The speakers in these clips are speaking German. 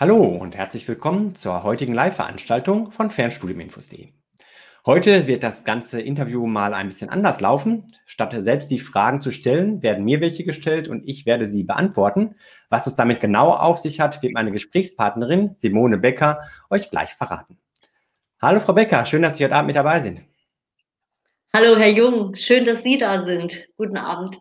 Hallo und herzlich willkommen zur heutigen Live-Veranstaltung von Fernstudiuminfos.de. Heute wird das ganze Interview mal ein bisschen anders laufen. Statt selbst die Fragen zu stellen, werden mir welche gestellt und ich werde sie beantworten. Was es damit genau auf sich hat, wird meine Gesprächspartnerin Simone Becker euch gleich verraten. Hallo Frau Becker, schön, dass Sie heute Abend mit dabei sind. Hallo Herr Jung, schön, dass Sie da sind. Guten Abend.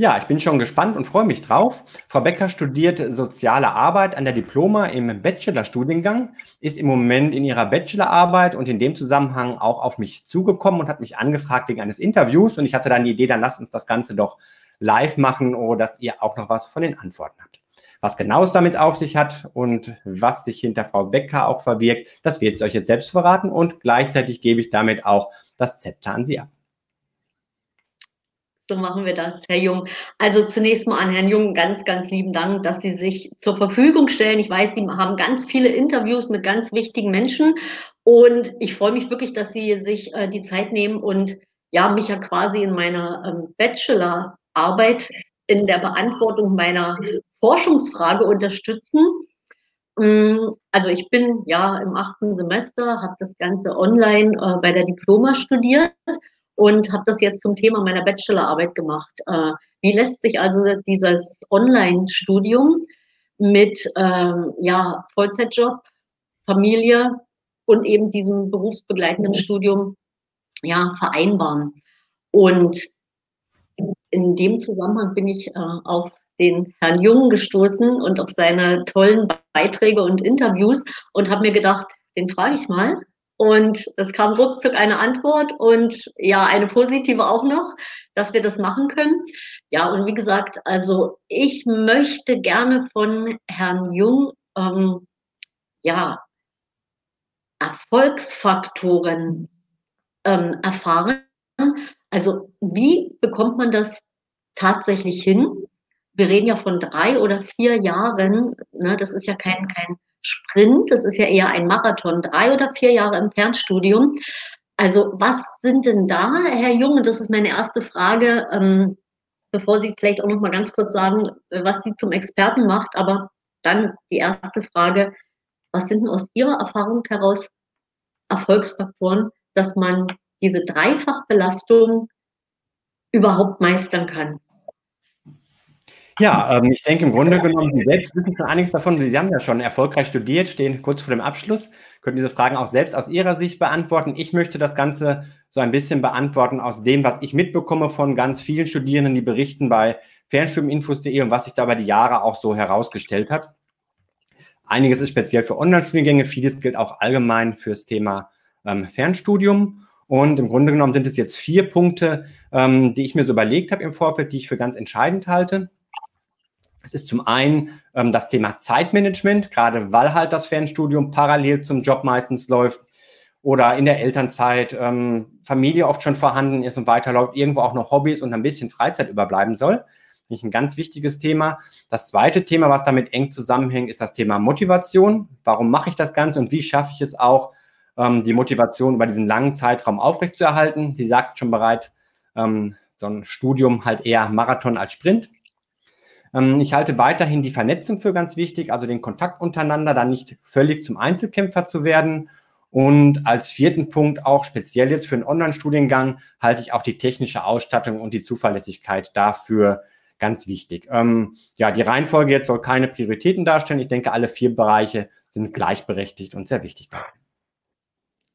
Ja, ich bin schon gespannt und freue mich drauf. Frau Becker studiert soziale Arbeit an der Diploma im Bachelorstudiengang, ist im Moment in ihrer Bachelorarbeit und in dem Zusammenhang auch auf mich zugekommen und hat mich angefragt wegen eines Interviews. Und ich hatte dann die Idee, dann lasst uns das Ganze doch live machen, oder dass ihr auch noch was von den Antworten habt. Was genau es damit auf sich hat und was sich hinter Frau Becker auch verbirgt, das wird sie euch jetzt selbst verraten und gleichzeitig gebe ich damit auch das Zepter an sie ab. So machen wir das, Herr Jung. Also zunächst mal an Herrn Jung ganz, ganz lieben Dank, dass Sie sich zur Verfügung stellen. Ich weiß, Sie haben ganz viele Interviews mit ganz wichtigen Menschen und ich freue mich wirklich, dass Sie sich äh, die Zeit nehmen und ja, mich ja quasi in meiner ähm, Bachelorarbeit in der Beantwortung meiner Forschungsfrage unterstützen. Mm, also ich bin ja im achten Semester, habe das Ganze online äh, bei der Diploma studiert und habe das jetzt zum Thema meiner Bachelorarbeit gemacht. Äh, wie lässt sich also dieses Online-Studium mit ähm, ja, Vollzeitjob, Familie und eben diesem berufsbegleitenden mhm. Studium ja, vereinbaren? Und in dem Zusammenhang bin ich äh, auf den Herrn Jung gestoßen und auf seine tollen Beiträge und Interviews und habe mir gedacht, den frage ich mal, und es kam ruckzuck eine Antwort und ja, eine positive auch noch, dass wir das machen können. Ja, und wie gesagt, also ich möchte gerne von Herrn Jung ähm, ja, Erfolgsfaktoren ähm, erfahren. Also wie bekommt man das tatsächlich hin? Wir reden ja von drei oder vier Jahren. Ne? Das ist ja kein, kein Sprint, das ist ja eher ein Marathon, drei oder vier Jahre im Fernstudium. Also was sind denn da, Herr Jung, das ist meine erste Frage, ähm, bevor Sie vielleicht auch noch mal ganz kurz sagen, was Sie zum Experten macht, aber dann die erste Frage, was sind denn aus Ihrer Erfahrung heraus Erfolgsfaktoren, dass man diese Dreifachbelastung überhaupt meistern kann? Ja, ähm, ich denke im Grunde genommen, Sie selbst wissen schon einiges davon. Sie haben ja schon erfolgreich studiert, stehen kurz vor dem Abschluss, können diese Fragen auch selbst aus Ihrer Sicht beantworten. Ich möchte das Ganze so ein bisschen beantworten aus dem, was ich mitbekomme von ganz vielen Studierenden, die berichten bei fernstudiuminfos.de und was sich da über die Jahre auch so herausgestellt hat. Einiges ist speziell für Online-Studiengänge, vieles gilt auch allgemein fürs Thema ähm, Fernstudium. Und im Grunde genommen sind es jetzt vier Punkte, ähm, die ich mir so überlegt habe im Vorfeld, die ich für ganz entscheidend halte. Es ist zum einen ähm, das Thema Zeitmanagement, gerade weil halt das Fernstudium parallel zum Job meistens läuft oder in der Elternzeit ähm, Familie oft schon vorhanden ist und weiterläuft, irgendwo auch noch Hobbys und ein bisschen Freizeit überbleiben soll. Nicht ein ganz wichtiges Thema. Das zweite Thema, was damit eng zusammenhängt, ist das Thema Motivation. Warum mache ich das Ganze und wie schaffe ich es auch, ähm, die Motivation über diesen langen Zeitraum aufrechtzuerhalten? Sie sagt schon bereits, ähm, so ein Studium halt eher Marathon als Sprint. Ähm, ich halte weiterhin die Vernetzung für ganz wichtig, also den Kontakt untereinander, dann nicht völlig zum Einzelkämpfer zu werden. Und als vierten Punkt auch speziell jetzt für einen Online-Studiengang halte ich auch die technische Ausstattung und die Zuverlässigkeit dafür ganz wichtig. Ähm, ja, die Reihenfolge jetzt soll keine Prioritäten darstellen. Ich denke, alle vier Bereiche sind gleichberechtigt und sehr wichtig.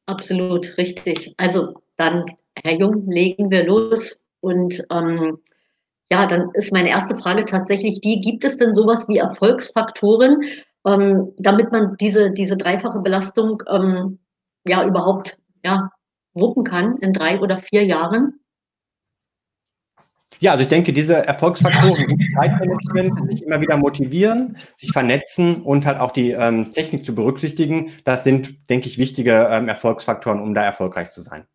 Absolut richtig. Also dann, Herr Jung, legen wir los und ähm, ja, dann ist meine erste Frage tatsächlich die, gibt es denn sowas wie Erfolgsfaktoren, ähm, damit man diese, diese dreifache Belastung ähm, ja überhaupt ja, wuppen kann in drei oder vier Jahren? Ja, also ich denke, diese Erfolgsfaktoren, Zeitmanagement, sich immer wieder motivieren, sich vernetzen und halt auch die ähm, Technik zu berücksichtigen, das sind, denke ich, wichtige ähm, Erfolgsfaktoren, um da erfolgreich zu sein.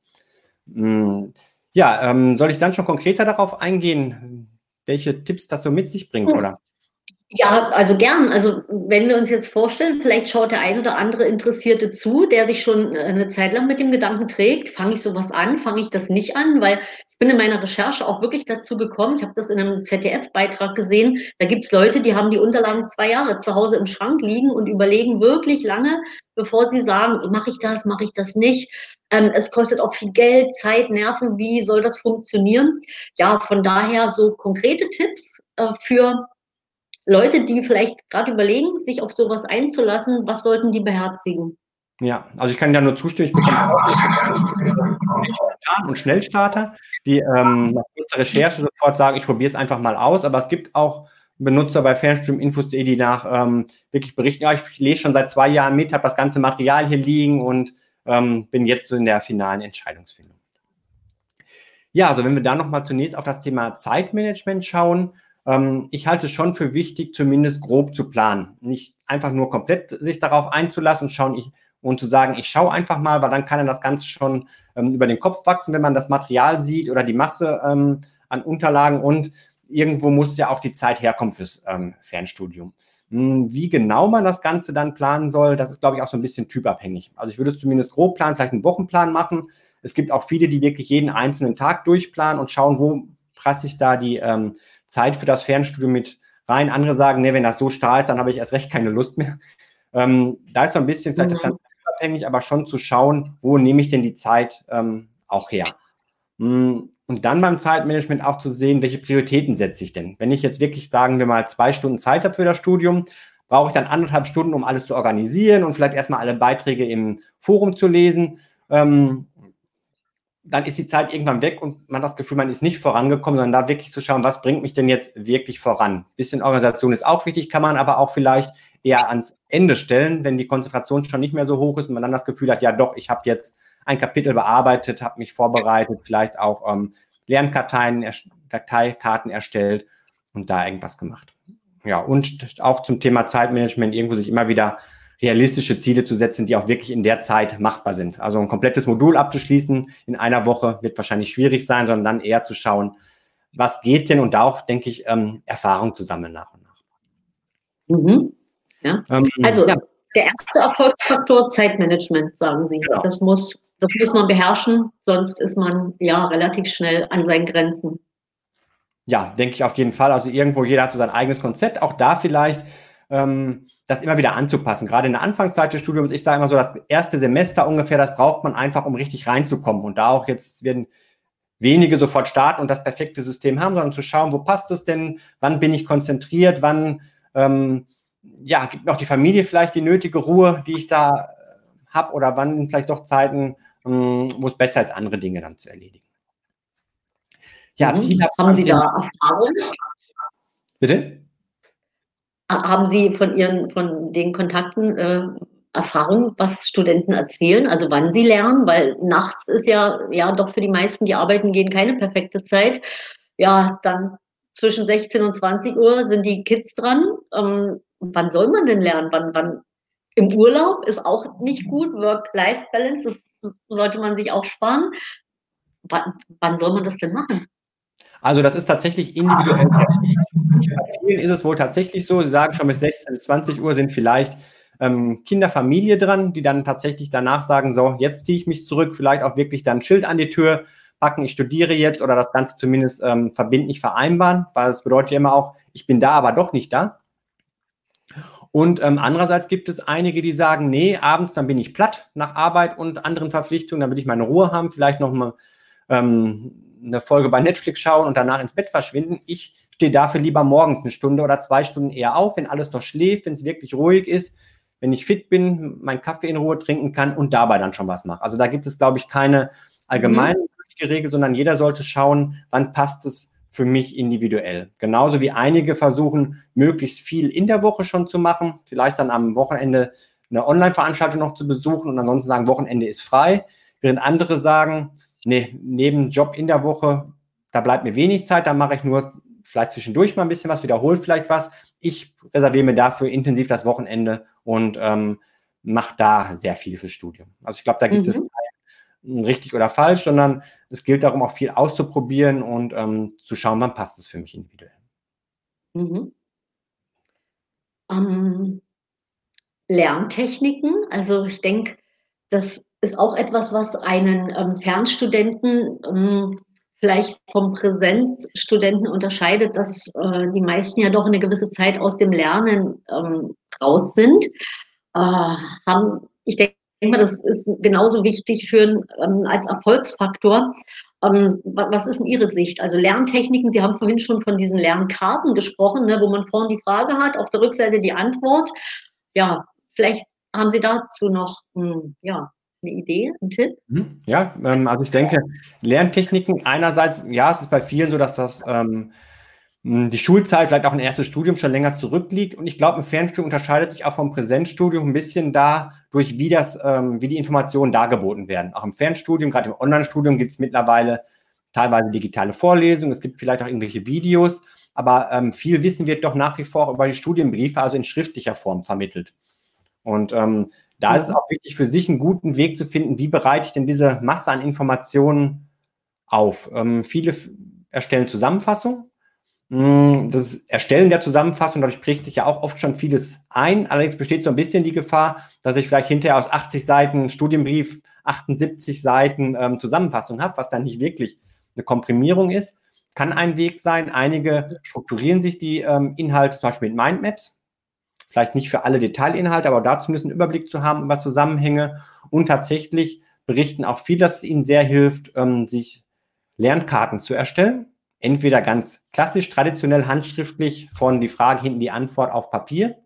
Hm. Ja, ähm, soll ich dann schon konkreter darauf eingehen, welche Tipps das so mit sich bringt, hm. oder? Ja, also gern. Also wenn wir uns jetzt vorstellen, vielleicht schaut der ein oder andere Interessierte zu, der sich schon eine Zeit lang mit dem Gedanken trägt, fange ich sowas an, fange ich das nicht an, weil bin in meiner Recherche auch wirklich dazu gekommen, ich habe das in einem ZDF-Beitrag gesehen, da gibt es Leute, die haben die Unterlagen zwei Jahre zu Hause im Schrank liegen und überlegen wirklich lange, bevor sie sagen, mache ich das, mache ich das nicht. Ähm, es kostet auch viel Geld, Zeit, Nerven, wie soll das funktionieren? Ja, von daher so konkrete Tipps äh, für Leute, die vielleicht gerade überlegen, sich auf sowas einzulassen, was sollten die beherzigen? Ja, also ich kann da nur zustimmen. Ich bekomme auch und Schnellstarter, die ähm, nach kurzer Recherche sofort sagen, ich probiere es einfach mal aus. Aber es gibt auch Benutzer bei Fernstreaminfos.de, die nach ähm, wirklich berichten, ja, ich lese schon seit zwei Jahren mit, habe das ganze Material hier liegen und ähm, bin jetzt so in der finalen Entscheidungsfindung. Ja, also wenn wir da nochmal zunächst auf das Thema Zeitmanagement schauen, ähm, ich halte es schon für wichtig, zumindest grob zu planen. Nicht einfach nur komplett sich darauf einzulassen und schauen, ich, und zu sagen, ich schaue einfach mal, weil dann kann er das Ganze schon ähm, über den Kopf wachsen, wenn man das Material sieht oder die Masse ähm, an Unterlagen und irgendwo muss ja auch die Zeit herkommen fürs ähm, Fernstudium. Hm, wie genau man das Ganze dann planen soll, das ist, glaube ich, auch so ein bisschen typabhängig. Also ich würde es zumindest grob planen, vielleicht einen Wochenplan machen. Es gibt auch viele, die wirklich jeden einzelnen Tag durchplanen und schauen, wo prasse ich da die ähm, Zeit für das Fernstudium mit rein. Andere sagen, nee, wenn das so starr ist, dann habe ich erst recht keine Lust mehr. Ähm, da ist so ein bisschen vielleicht mhm. das Ganze unabhängig, aber schon zu schauen, wo nehme ich denn die Zeit ähm, auch her. Hm, und dann beim Zeitmanagement auch zu sehen, welche Prioritäten setze ich denn. Wenn ich jetzt wirklich, sagen wir mal, zwei Stunden Zeit habe für das Studium, brauche ich dann anderthalb Stunden, um alles zu organisieren und vielleicht erstmal alle Beiträge im Forum zu lesen. Ähm, dann ist die Zeit irgendwann weg und man hat das Gefühl, man ist nicht vorangekommen, sondern da wirklich zu schauen, was bringt mich denn jetzt wirklich voran. bisschen Organisation ist auch wichtig, kann man aber auch vielleicht eher ans Ende stellen, wenn die Konzentration schon nicht mehr so hoch ist und man dann das Gefühl hat, ja doch, ich habe jetzt ein Kapitel bearbeitet, habe mich vorbereitet, vielleicht auch ähm, Lernkarteien, Dateikarten erstellt und da irgendwas gemacht. Ja, und auch zum Thema Zeitmanagement irgendwo sich immer wieder realistische Ziele zu setzen, die auch wirklich in der Zeit machbar sind. Also ein komplettes Modul abzuschließen in einer Woche wird wahrscheinlich schwierig sein, sondern dann eher zu schauen, was geht denn und da auch, denke ich, ähm, Erfahrung zu sammeln nach und nach. Mhm. Ja. Ähm, also ja. der erste Erfolgsfaktor Zeitmanagement, sagen Sie. Genau. Das muss das muss man beherrschen, sonst ist man ja relativ schnell an seinen Grenzen. Ja, denke ich auf jeden Fall. Also irgendwo jeder hat so sein eigenes Konzept. Auch da vielleicht ähm, das immer wieder anzupassen. Gerade in der Anfangszeit des Studiums, ich sage immer so, das erste Semester ungefähr, das braucht man einfach, um richtig reinzukommen. Und da auch jetzt werden wenige sofort starten und das perfekte System haben, sondern zu schauen, wo passt es denn, wann bin ich konzentriert, wann ähm, ja, gibt noch die Familie vielleicht die nötige Ruhe, die ich da habe oder wann vielleicht doch Zeiten, hm, wo es besser ist, andere Dinge dann zu erledigen. Ja, mhm. Ziel Haben Sie da Erfahrung? Bitte? Haben Sie von Ihren, von den Kontakten äh, Erfahrung, was Studenten erzählen, also wann sie lernen, weil nachts ist ja, ja doch für die meisten, die arbeiten gehen, keine perfekte Zeit. Ja, dann zwischen 16 und 20 Uhr sind die Kids dran. Ähm, wann soll man denn lernen? Wann, wann im Urlaub ist auch nicht gut. Work-Life-Balance, das sollte man sich auch sparen. Wann, wann soll man das denn machen? Also das ist tatsächlich individuell. Bei vielen ist es wohl tatsächlich so, sie sagen schon bis 16 bis 20 Uhr sind vielleicht ähm, Kinder, Familie dran, die dann tatsächlich danach sagen, so, jetzt ziehe ich mich zurück, vielleicht auch wirklich dann ein Schild an die Tür packen, ich studiere jetzt oder das Ganze zumindest ähm, verbindlich vereinbaren, weil das bedeutet ja immer auch, ich bin da, aber doch nicht da. Und ähm, andererseits gibt es einige, die sagen, nee, abends dann bin ich platt nach Arbeit und anderen Verpflichtungen, dann will ich meine Ruhe haben, vielleicht noch mal ähm, eine Folge bei Netflix schauen und danach ins Bett verschwinden. Ich stehe dafür lieber morgens eine Stunde oder zwei Stunden eher auf, wenn alles noch schläft, wenn es wirklich ruhig ist, wenn ich fit bin, meinen Kaffee in Ruhe trinken kann und dabei dann schon was mache. Also da gibt es, glaube ich, keine allgemeine mhm. Regel, sondern jeder sollte schauen, wann passt es für mich individuell. Genauso wie einige versuchen, möglichst viel in der Woche schon zu machen, vielleicht dann am Wochenende eine Online-Veranstaltung noch zu besuchen und ansonsten sagen, Wochenende ist frei, während andere sagen, nee, neben Job in der Woche, da bleibt mir wenig Zeit, da mache ich nur vielleicht zwischendurch mal ein bisschen was, wiederhole vielleicht was. Ich reserviere mir dafür intensiv das Wochenende und ähm, mache da sehr viel fürs Studium. Also ich glaube, da gibt mhm. es richtig oder falsch, sondern es gilt darum, auch viel auszuprobieren und ähm, zu schauen, wann passt es für mich individuell. Mhm. Ähm, Lerntechniken, also ich denke, das ist auch etwas, was einen ähm, Fernstudenten ähm, vielleicht vom Präsenzstudenten unterscheidet, dass äh, die meisten ja doch eine gewisse Zeit aus dem Lernen ähm, raus sind. Äh, haben, ich denke mal, das ist genauso wichtig für ähm, als Erfolgsfaktor. Ähm, was ist denn Ihre Sicht? Also Lerntechniken, Sie haben vorhin schon von diesen Lernkarten gesprochen, ne, wo man vorne die Frage hat, auf der Rückseite die Antwort. Ja, vielleicht haben Sie dazu noch hm, ja, eine Idee, einen Tipp? Mhm. Ja, ähm, also ich denke, Lerntechniken einerseits, ja, es ist bei vielen so, dass das ähm, hm, die Schulzeit, vielleicht auch ein erstes Studium schon länger zurückliegt. Und ich glaube, ein Fernstudium unterscheidet sich auch vom Präsenzstudium ein bisschen dadurch, wie das, ähm, wie die Informationen dargeboten werden. Auch im Fernstudium, gerade im Online-Studium gibt es mittlerweile teilweise digitale Vorlesungen, es gibt vielleicht auch irgendwelche Videos, aber ähm, viel Wissen wird doch nach wie vor über die Studienbriefe, also in schriftlicher Form vermittelt. Und ähm, da ist es auch wichtig für sich einen guten Weg zu finden, wie bereite ich denn diese Masse an Informationen auf. Ähm, viele erstellen Zusammenfassungen. Mm, das Erstellen der Zusammenfassung, dadurch prägt sich ja auch oft schon vieles ein. Allerdings besteht so ein bisschen die Gefahr, dass ich vielleicht hinterher aus 80 Seiten Studienbrief 78 Seiten ähm, Zusammenfassung habe, was dann nicht wirklich eine Komprimierung ist. Kann ein Weg sein. Einige strukturieren sich die ähm, Inhalte zum Beispiel mit Mindmaps vielleicht nicht für alle Detailinhalte, aber dazu müssen einen Überblick zu haben über Zusammenhänge und tatsächlich berichten auch viel, dass es ihnen sehr hilft, ähm, sich Lernkarten zu erstellen. Entweder ganz klassisch, traditionell, handschriftlich von die Frage hinten die Antwort auf Papier.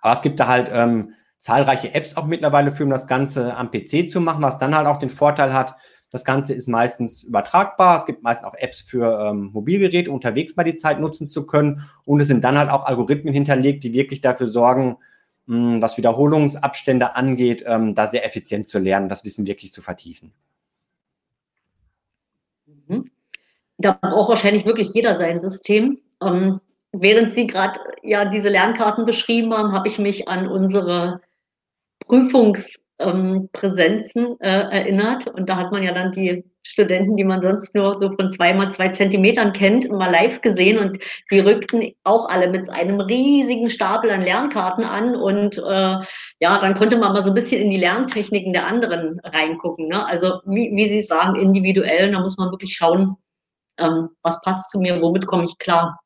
Aber es gibt da halt ähm, zahlreiche Apps auch mittlerweile für, um das Ganze am PC zu machen, was dann halt auch den Vorteil hat, das Ganze ist meistens übertragbar. Es gibt meistens auch Apps für ähm, Mobilgeräte, unterwegs mal die Zeit nutzen zu können. Und es sind dann halt auch Algorithmen hinterlegt, die wirklich dafür sorgen, mh, hm, was Wiederholungsabstände angeht, ähm, da sehr effizient zu lernen, das Wissen wirklich zu vertiefen. Mhm. Da braucht wahrscheinlich wirklich jeder sein System. Ähm, während Sie gerade ja diese Lernkarten beschrieben haben, habe ich mich an unsere Prüfungs- ähm, Präsenzen äh, erinnert. Und da hat man ja dann die Studenten, die man sonst nur so von zwei mal zwei Zentimetern kennt, mal live gesehen. Und die rückten auch alle mit einem riesigen Stapel an Lernkarten an. Und äh, ja, dann konnte man mal so ein bisschen in die Lerntechniken der anderen reingucken. Ne? Also wie, wie Sie sagen, individuell, da muss man wirklich schauen, ähm, was passt zu mir, womit komme ich klar.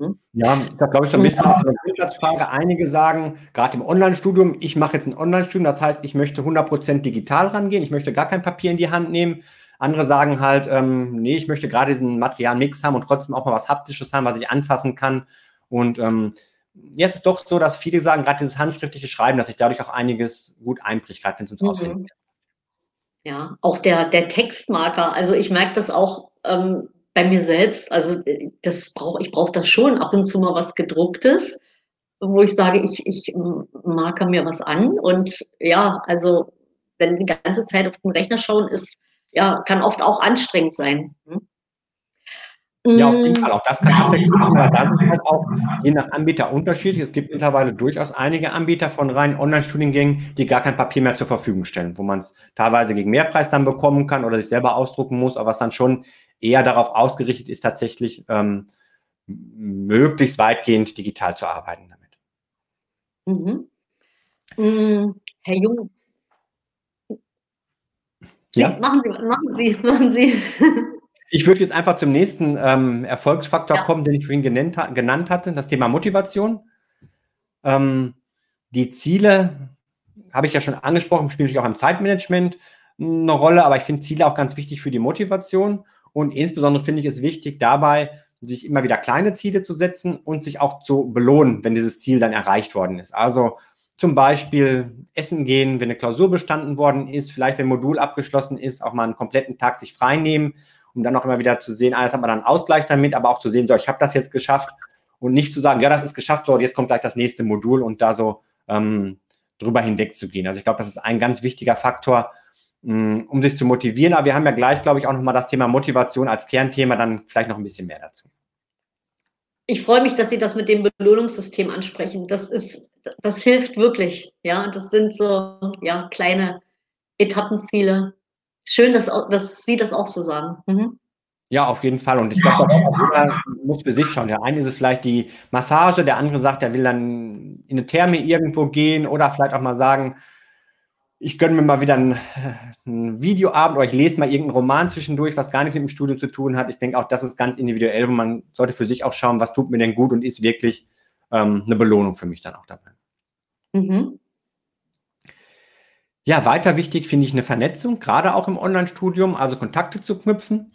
Hm? Ja, da glaube ich so ein bisschen eine Grundsatzfrage. Einige sagen, gerade im Online-Studium, ich mache jetzt ein Online-Studium, das heißt, ich möchte 100% digital rangehen, ich möchte gar kein Papier in die Hand nehmen. Andere sagen halt, ähm, nee, ich möchte gerade diesen Materialmix haben und trotzdem auch mal was Haptisches haben, was ich anfassen kann. Und ähm, jetzt ist es doch so, dass viele sagen, gerade dieses handschriftliche Schreiben, dass sich dadurch auch einiges gut einbricht, gerade wenn es ums mhm. Auswendigen geht. Ja, auch der, der Textmarker. Also ich merke das auch ähm, bei mir selbst, also äh, das brauche ich brauche das schon ab und zu mal was gedrucktes, wo ich sage, ich ich marke mir was an und ja, also wenn die ganze Zeit auf den Rechner schauen ist, ja, kann oft auch anstrengend sein. Hm? Ja, auf jeden mm. Fall. Auch das kann tatsächlich sein, aber da sind halt auch je nach Anbieter unterschiedlich. Es gibt mittlerweile durchaus einige Anbieter von reinen Online-Studiengängen, die gar kein Papier mehr zur Verfügung stellen, wo man es teilweise gegen Mehrpreis dann bekommen kann oder sich selber ausdrucken muss, aber was dann schon eher darauf ausgerichtet ist, tatsächlich ähm, möglichst weitgehend digital zu arbeiten damit. Mhm. Mhm. Herr Jung, Sie, ja? machen Sie, machen Sie, machen Sie. Ich würde jetzt einfach zum nächsten ähm, Erfolgsfaktor ja. kommen, den ich vorhin genannt, genannt, hatte, das Thema Motivation. Ähm, die Ziele habe ich ja schon angesprochen, spielen natürlich auch im Zeitmanagement eine Rolle, aber ich finde Ziele auch ganz wichtig für die Motivation. Und insbesondere finde ich es wichtig, dabei sich immer wieder kleine Ziele zu setzen und sich auch zu belohnen, wenn dieses Ziel dann erreicht worden ist. Also zum Beispiel essen gehen, wenn eine Klausur bestanden worden ist, vielleicht wenn ein Modul abgeschlossen ist, auch mal einen kompletten Tag sich frei nehmen, um dann auch immer wieder zu sehen, alles hat man dann Ausgleich damit, aber auch zu sehen, so, ich habe das jetzt geschafft und nicht zu sagen, ja, das ist geschafft, so, jetzt kommt gleich das nächste Modul und da so ähm, drüber hinweg zu gehen. Also ich glaube, das ist ein ganz wichtiger Faktor, Mm, um sich zu motivieren. Aber wir haben ja gleich, glaube ich, auch nochmal das Thema Motivation als Kernthema, dann vielleicht noch ein bisschen mehr dazu. Ich freue mich, dass Sie das mit dem Belohnungssystem ansprechen. Das ist, das hilft wirklich. Ja, das sind so, ja, kleine Etappenziele. Schön, dass, dass Sie das auch so sagen. Mhm. Ja, auf jeden Fall. Und ich glaube, jeder muss für sich schauen. Der eine ist es vielleicht die Massage, der andere sagt, er will dann in eine Therme irgendwo gehen oder vielleicht auch mal sagen, ich gönne mir mal wieder einen, einen, Videoabend oder ich lese mal irgendeinen Roman zwischendurch, was gar nicht mit dem Studium zu tun hat. Ich denke auch, das ist ganz individuell und man sollte für sich auch schauen, was tut mir denn gut und ist wirklich ähm, eine Belohnung für mich dann auch dabei. Mhm. Ja, weiter wichtig finde ich eine Vernetzung, gerade auch im Online-Studium, also Kontakte zu knüpfen.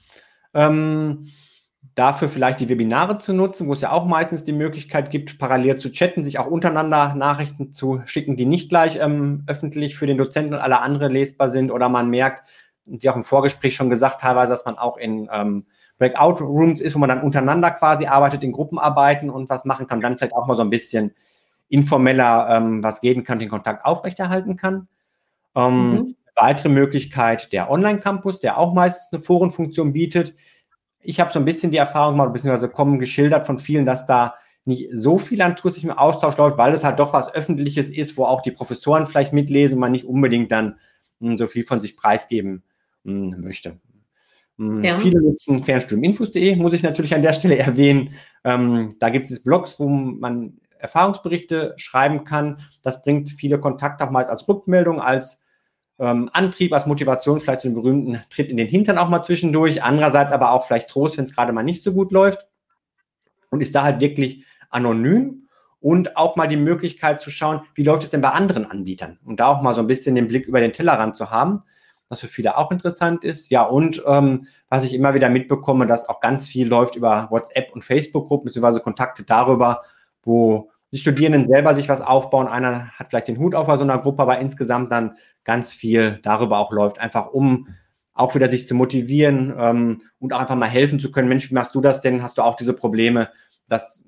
Ähm, dafür vielleicht die Webinare zu nutzen, wo es ja auch meistens die Möglichkeit gibt, parallel zu chatten, sich auch untereinander Nachrichten zu schicken, die nicht gleich ähm, öffentlich für den Dozenten und alle anderen lesbar sind oder man merkt, und Sie auch im Vorgespräch schon gesagt, teilweise, dass man auch in ähm, Breakout-Rooms ist, wo man dann untereinander quasi arbeitet, in Gruppenarbeiten und was machen kann, dann vielleicht auch mal so ein bisschen informeller ähm, was geben kann, den Kontakt aufrechterhalten kann. Ähm, mhm. Weitere Möglichkeit der Online-Campus, der auch meistens eine Forenfunktion bietet, ich habe so ein bisschen die Erfahrung gemacht, beziehungsweise kommen geschildert von vielen, dass da nicht so viel an zusätzlichem Austausch läuft, weil es halt doch was Öffentliches ist, wo auch die Professoren vielleicht mitlesen und man nicht unbedingt dann mh, hm, so viel von sich preisgeben mh, hm, möchte. Mh, hm, ja. Viele nutzen fernstudiuminfos.de, muss ich natürlich an der Stelle erwähnen. Ähm, da gibt es Blogs, wo man Erfahrungsberichte schreiben kann. Das bringt viele Kontakte auch mal als Rückmeldung, als ähm, Antrieb, als Motivation, vielleicht den berühmten Tritt in den Hintern auch mal zwischendurch. Andererseits aber auch vielleicht Trost, wenn es gerade mal nicht so gut läuft. Und ist da halt wirklich anonym und auch mal die Möglichkeit zu schauen, wie läuft es denn bei anderen Anbietern? Und da auch mal so ein bisschen den Blick über den Tellerrand zu haben, was für viele auch interessant ist. Ja, und ähm, was ich immer wieder mitbekomme, dass auch ganz viel läuft über WhatsApp und Facebook-Gruppen, beziehungsweise Kontakte darüber, wo die Studierenden selber sich was aufbauen. Einer hat vielleicht den Hut auf bei so einer Gruppe, aber insgesamt dann ganz viel darüber auch läuft, einfach um auch wieder sich zu motivieren ähm, und auch einfach mal helfen zu können. Mensch, wie machst du das denn? Hast du auch diese Probleme? Das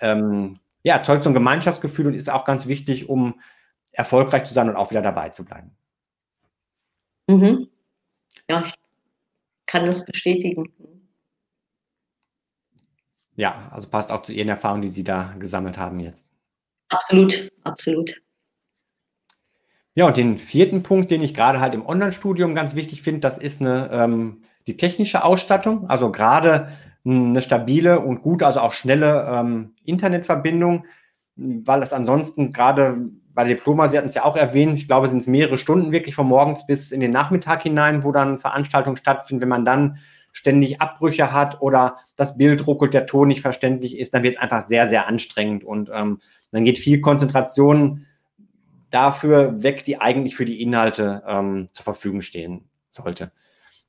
ähm, ja, erzeugt so ein Gemeinschaftsgefühl und ist auch ganz wichtig, um erfolgreich zu sein und auch wieder dabei zu bleiben. Mhm. Ja, ich kann das bestätigen. Ja, also passt auch zu Ihren Erfahrungen, die Sie da gesammelt haben jetzt. Absolut, absolut. Ja, und den vierten Punkt, den ich gerade halt im Online-Studium ganz wichtig finde, das ist eine, ähm, die technische Ausstattung. Also gerade eine stabile und gute, also auch schnelle ähm, Internetverbindung, weil es ansonsten gerade bei Diploma, Sie hatten es ja auch erwähnt, ich glaube, sind es mehrere Stunden wirklich von morgens bis in den Nachmittag hinein, wo dann Veranstaltungen stattfinden. Wenn man dann ständig Abbrüche hat oder das Bild ruckelt, der Ton nicht verständlich ist, dann wird es einfach sehr, sehr anstrengend und ähm, dann geht viel Konzentration dafür weg, die eigentlich für die Inhalte ähm, zur Verfügung stehen sollte.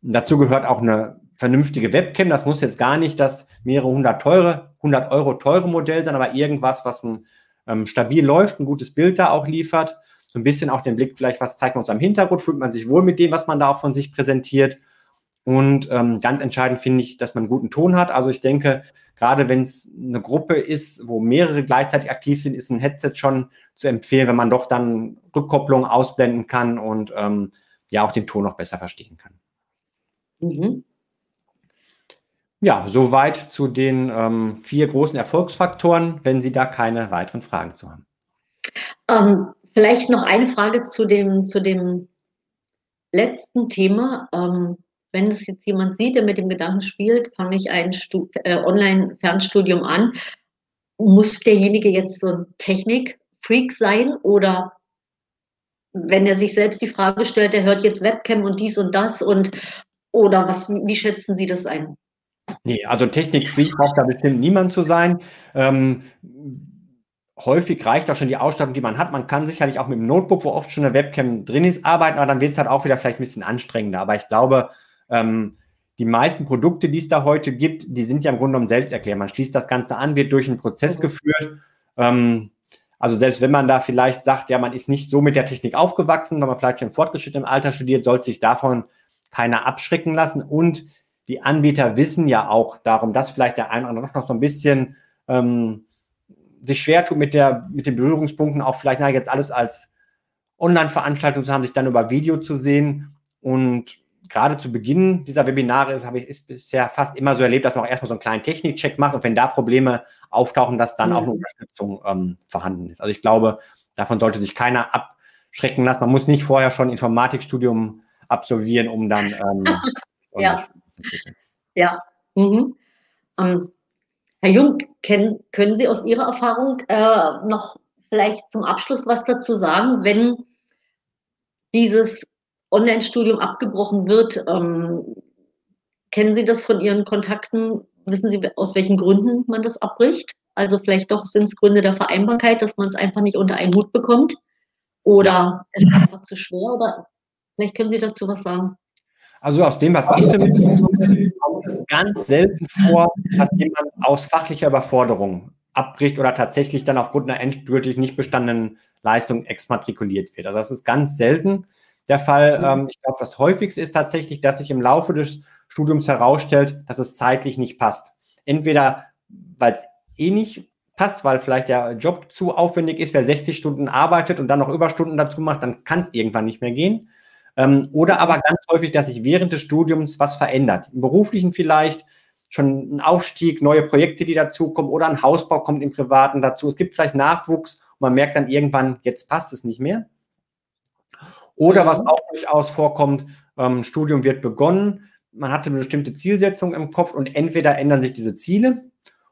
Und dazu gehört auch eine vernünftige Webcam. Das muss jetzt gar nicht das mehrere hundert teure, 100 Euro teure Modell sein, aber irgendwas, was ein, ähm, stabil läuft, ein gutes Bild da auch liefert. So ein bisschen auch den Blick vielleicht, was zeigt man uns am Hintergrund, fühlt man sich wohl mit dem, was man da auch von sich präsentiert. Und ähm, ganz entscheidend finde ich, dass man einen guten Ton hat. Also ich denke, Gerade wenn es eine Gruppe ist, wo mehrere gleichzeitig aktiv sind, ist ein Headset schon zu empfehlen, wenn man doch dann Rückkopplung ausblenden kann und ähm, ja auch den Ton noch besser verstehen kann. Mhm. Ja, soweit zu den ähm, vier großen Erfolgsfaktoren, wenn Sie da keine weiteren Fragen zu haben. Ähm, vielleicht noch eine Frage zu dem, zu dem letzten Thema. Ähm, wenn es jetzt jemand sieht, der mit dem Gedanken spielt, fange ich ein äh, Online-Fernstudium an, muss derjenige jetzt so ein Technik-Freak sein oder wenn er sich selbst die Frage stellt, er hört jetzt Webcam und dies und das und oder was, wie schätzen Sie das ein? Nee, also Technik-Freak braucht da bestimmt niemand zu sein. Ähm, häufig reicht auch schon die Ausstattung, die man hat. Man kann sicherlich auch mit dem Notebook, wo oft schon eine Webcam drin ist, arbeiten, aber dann wird es halt auch wieder vielleicht ein bisschen anstrengender. Aber ich glaube, ähm, die meisten Produkte, die es da heute gibt, die sind ja im Grunde genommen selbst erklärt. Man schließt das Ganze an, wird durch einen Prozess mhm. geführt. Ähm, also selbst wenn man da vielleicht sagt, ja, man ist nicht so mit der Technik aufgewachsen, weil man vielleicht schon im fortgeschrittenen Alter studiert, sollte sich davon keiner abschrecken lassen. Und die Anbieter wissen ja auch darum, dass vielleicht der eine oder andere noch so ein bisschen ähm, sich schwer tut mit, der, mit den Berührungspunkten, auch vielleicht na, jetzt alles als Online-Veranstaltung zu haben, sich dann über Video zu sehen. Und gerade zu Beginn dieser Webinare ist, habe ich es bisher fast immer so erlebt, dass man auch erstmal so einen kleinen Technikcheck macht und wenn da Probleme auftauchen, dass dann mhm. auch eine Unterstützung ähm, vorhanden ist. Also ich glaube, davon sollte sich keiner abschrecken lassen. Man muss nicht vorher schon Informatikstudium absolvieren, um dann ähm, ja. Ja. Mhm. Ähm, Herr Jung, können, können Sie aus Ihrer Erfahrung äh, noch vielleicht zum Abschluss was dazu sagen, wenn dieses Online-Studium abgebrochen wird. Ähm, kennen Sie das von Ihren Kontakten? Wissen Sie, aus welchen Gründen man das abbricht? Also vielleicht doch sind es Gründe der Vereinbarkeit, dass man es einfach nicht unter einen Hut bekommt. Oder ja. ist es einfach zu schwer? Oder vielleicht können Sie dazu was sagen. Also aus dem, was ich so mitbekomme, kommt es ganz selten vor, dass jemand aus fachlicher Überforderung abbricht oder tatsächlich dann aufgrund einer endgültig nicht bestandenen Leistung exmatrikuliert wird. Also das ist ganz selten der Fall. Mhm. Ähm, ich glaube, was häufigst ist tatsächlich, dass sich im Laufe des Studiums herausstellt, dass es zeitlich nicht passt. Entweder, weil es eh nicht passt, weil vielleicht der Job zu aufwendig ist, wer 60 Stunden arbeitet und dann noch Überstunden dazu macht, dann kann es irgendwann nicht mehr gehen. Ähm, oder aber ganz häufig, dass sich während des Studiums was verändert. Im beruflichen vielleicht schon ein Aufstieg, neue Projekte, die dazukommen oder ein Hausbau kommt im Privaten dazu. Es gibt vielleicht Nachwuchs und man merkt dann irgendwann, jetzt passt es nicht mehr. Oder was auch durchaus vorkommt, ähm, Studium wird begonnen, man hatte eine bestimmte Zielsetzung im Kopf und entweder ändern sich diese Ziele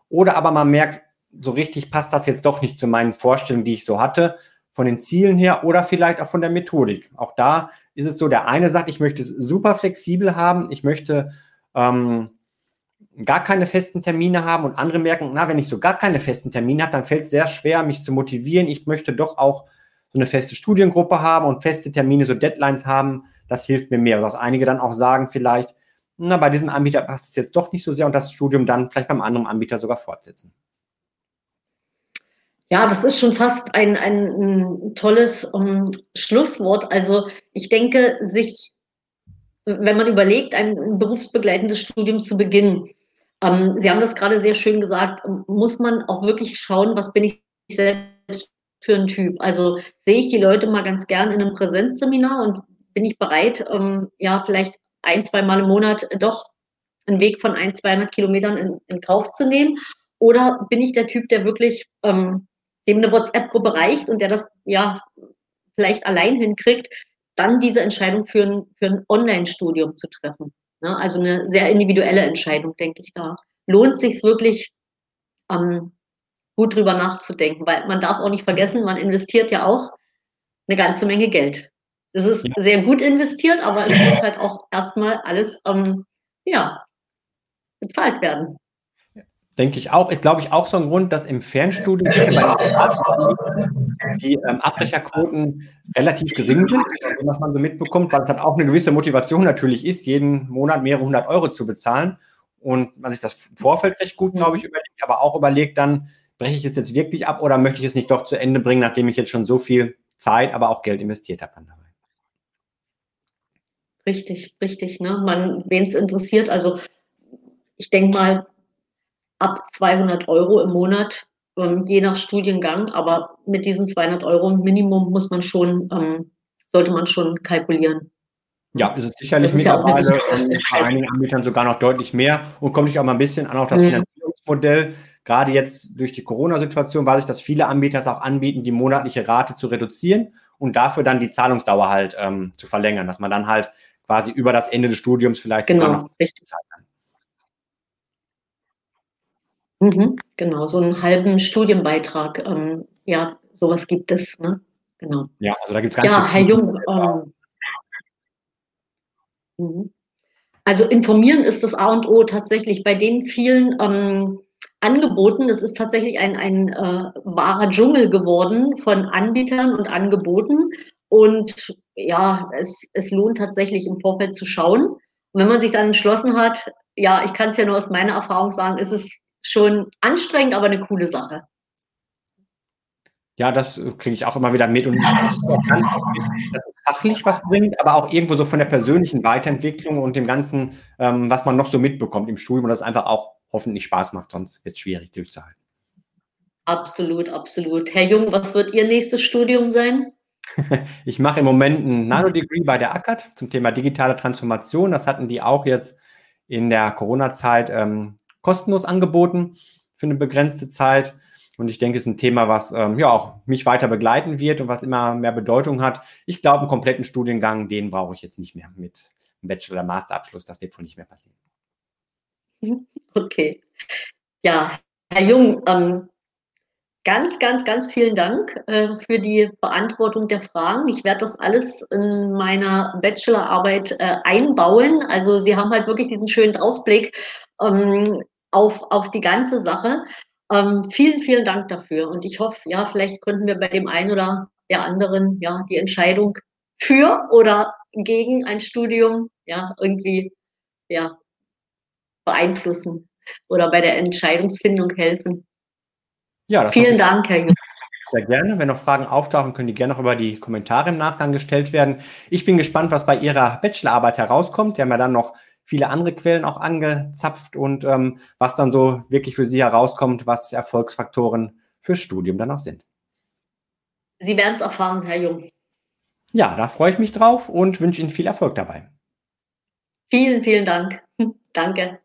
oder aber man merkt, so richtig passt das jetzt doch nicht zu meinen Vorstellungen, die ich so hatte, von den Zielen her oder vielleicht auch von der Methodik. Auch da ist es so, der eine sagt, ich möchte super flexibel haben, ich möchte ähm, gar keine festen Termine haben und andere merken, na, wenn ich so gar keine festen Termine habe, dann fällt es sehr schwer, mich zu motivieren. Ich möchte doch auch so eine feste Studiengruppe haben und feste Termine, so Deadlines haben. Das hilft mir mehr. Was einige dann auch sagen vielleicht, na, bei diesem Anbieter passt es jetzt doch nicht so sehr und das Studium dann vielleicht beim anderen Anbieter sogar fortsetzen. Ja, das ist schon fast ein, ein, ein tolles um, Schlusswort. Also ich denke, sich, wenn man überlegt, ein berufsbegleitendes Studium zu beginnen, ähm, Sie haben das gerade sehr schön gesagt, muss man auch wirklich schauen, was bin ich selbst für ein Typ. Also sehe ich die Leute mal ganz gern in einem Präsenzseminar und bin ich bereit, ähm, ja, vielleicht ein, zwei Mal im Monat doch einen Weg von ein, 200 Kilometern in, in Kauf zu nehmen? Oder bin ich der Typ, der wirklich ähm, dem eine WhatsApp-Gruppe reicht und der das ja vielleicht allein hinkriegt, dann diese Entscheidung für ein, für ein Online-Studium zu treffen. Ne? Also eine sehr individuelle Entscheidung, denke ich da. Lohnt sich wirklich, ähm, gut drüber nachzudenken, weil man darf auch nicht vergessen, man investiert ja auch eine ganze Menge Geld. Es ist ja. sehr gut investiert, aber es muss halt auch erstmal alles ähm, ja, bezahlt werden denke ich auch. Ich glaube ich auch so ein Grund, dass im Fernstudium die ähm, Abbrecherquoten relativ gering sind, was man so mitbekommt, weil es halt auch eine gewisse Motivation natürlich ist, jeden Monat mehrere hundert Euro zu bezahlen. Und man sich das Vorfeld recht gut, glaube ich, überlegt, aber auch überlegt dann, breche ich es jetzt wirklich ab oder möchte ich es nicht doch zu Ende bringen, nachdem ich jetzt schon so viel Zeit, aber auch Geld investiert habe dabei. Richtig, richtig. Ne? Wen es interessiert, also ich denke mal, ab 200 Euro im Monat, ähm, je nach Studiengang. Aber mit diesen 200 Euro Minimum muss man schon, ähm, sollte man schon kalkulieren. Ja, ist es sicherlich ist mittlerweile ja ähm, bei einigen Anbietern sogar noch deutlich mehr und kommt sich auch mal ein bisschen an auch das mhm. Finanzierungsmodell. Gerade jetzt durch die Corona-Situation weiß ich, dass viele Anbieter es auch anbieten, die monatliche Rate zu reduzieren und dafür dann die Zahlungsdauer halt ähm, zu verlängern, dass man dann halt quasi über das Ende des Studiums vielleicht genau, sogar noch richtig zahlen kann. Mhm, genau, so einen halben Studienbeitrag. Ähm, ja, sowas gibt es. Ne? Genau. Ja, also da gibt es ganz Ja, Herr Jung. Ähm, mhm. Also informieren ist das A und O tatsächlich bei den vielen ähm, Angeboten. Es ist tatsächlich ein, ein äh, wahrer Dschungel geworden von Anbietern und Angeboten. Und ja, es, es lohnt tatsächlich im Vorfeld zu schauen. Und wenn man sich dann entschlossen hat, ja, ich kann es ja nur aus meiner Erfahrung sagen, ist es schon anstrengend, aber eine coole Sache. Ja, das kriege ich auch immer wieder mit und fachlich was bringt, aber auch irgendwo so von der persönlichen Weiterentwicklung und dem Ganzen, ähm, was man noch so mitbekommt im Studium und das einfach auch hoffentlich Spaß macht, sonst wird es schwierig durchzuhalten. Absolut, absolut. Herr Jung, was wird Ihr nächstes Studium sein? ich mache im Moment ein Nano-Degree bei der ACAT zum Thema digitale Transformation. Das hatten die auch jetzt in der Corona-Zeit ähm, kostenlos angeboten für eine begrenzte Zeit. Und ich denke, es ist ein Thema, was ähm, ja auch mich weiter begleiten wird und was immer mehr Bedeutung hat. Ich glaube, einen kompletten Studiengang, den brauche ich jetzt nicht mehr mit einem Bachelor- oder Masterabschluss. Das wird wohl nicht mehr passieren. Okay. Ja, Herr Jung, ähm, ganz, ganz, ganz vielen Dank äh, für die Beantwortung der Fragen. Ich werde das alles in meiner Bachelorarbeit äh, einbauen. Also Sie haben halt wirklich diesen schönen Draufblick ähm, auf, auf die ganze Sache. Ähm, vielen, vielen Dank dafür. Und ich hoffe, ja, vielleicht könnten wir bei dem einen oder der anderen ja die Entscheidung für oder gegen ein Studium ja irgendwie ja beeinflussen oder bei der Entscheidungsfindung helfen. Ja, vielen Dank, Herr Jung. Sehr gerne. Wenn noch Fragen auftauchen, können die gerne noch über die Kommentare im Nachgang gestellt werden. Ich bin gespannt, was bei Ihrer Bachelorarbeit herauskommt. Sie haben ja dann noch viele andere Quellen auch angezapft und ähm, was dann so wirklich für Sie herauskommt, was Erfolgsfaktoren fürs Studium dann auch sind. Sie werden es erfahren, Herr Jung. Ja, da freue ich mich drauf und wünsche Ihnen viel Erfolg dabei. Vielen, vielen Dank. Danke.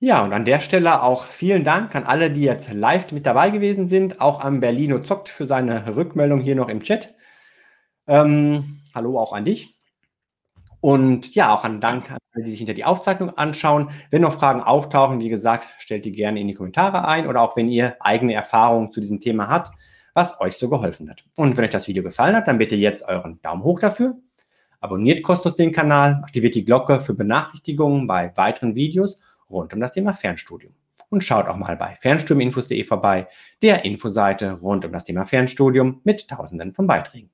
Ja, und an der Stelle auch vielen Dank an alle, die jetzt live mit dabei gewesen sind, auch an Berlino Zockt für seine Rückmeldung hier noch im Chat. Ähm, hallo auch an dich. Und ja, auch an Dank an alle, die sich hinter die Aufzeichnung anschauen. Wenn noch Fragen auftauchen, wie gesagt, stellt die gerne in die Kommentare ein oder auch wenn ihr eigene Erfahrungen zu diesem Thema habt, was euch so geholfen hat. Und wenn euch das Video gefallen hat, dann bitte jetzt euren Daumen hoch dafür. Abonniert kostenlos den Kanal, aktiviert die Glocke für Benachrichtigungen bei weiteren Videos rund um das Thema Fernstudium. Und schaut auch mal bei fernstudiuminfos.de vorbei, der Infoseite rund um das Thema Fernstudium mit Tausenden von Beiträgen.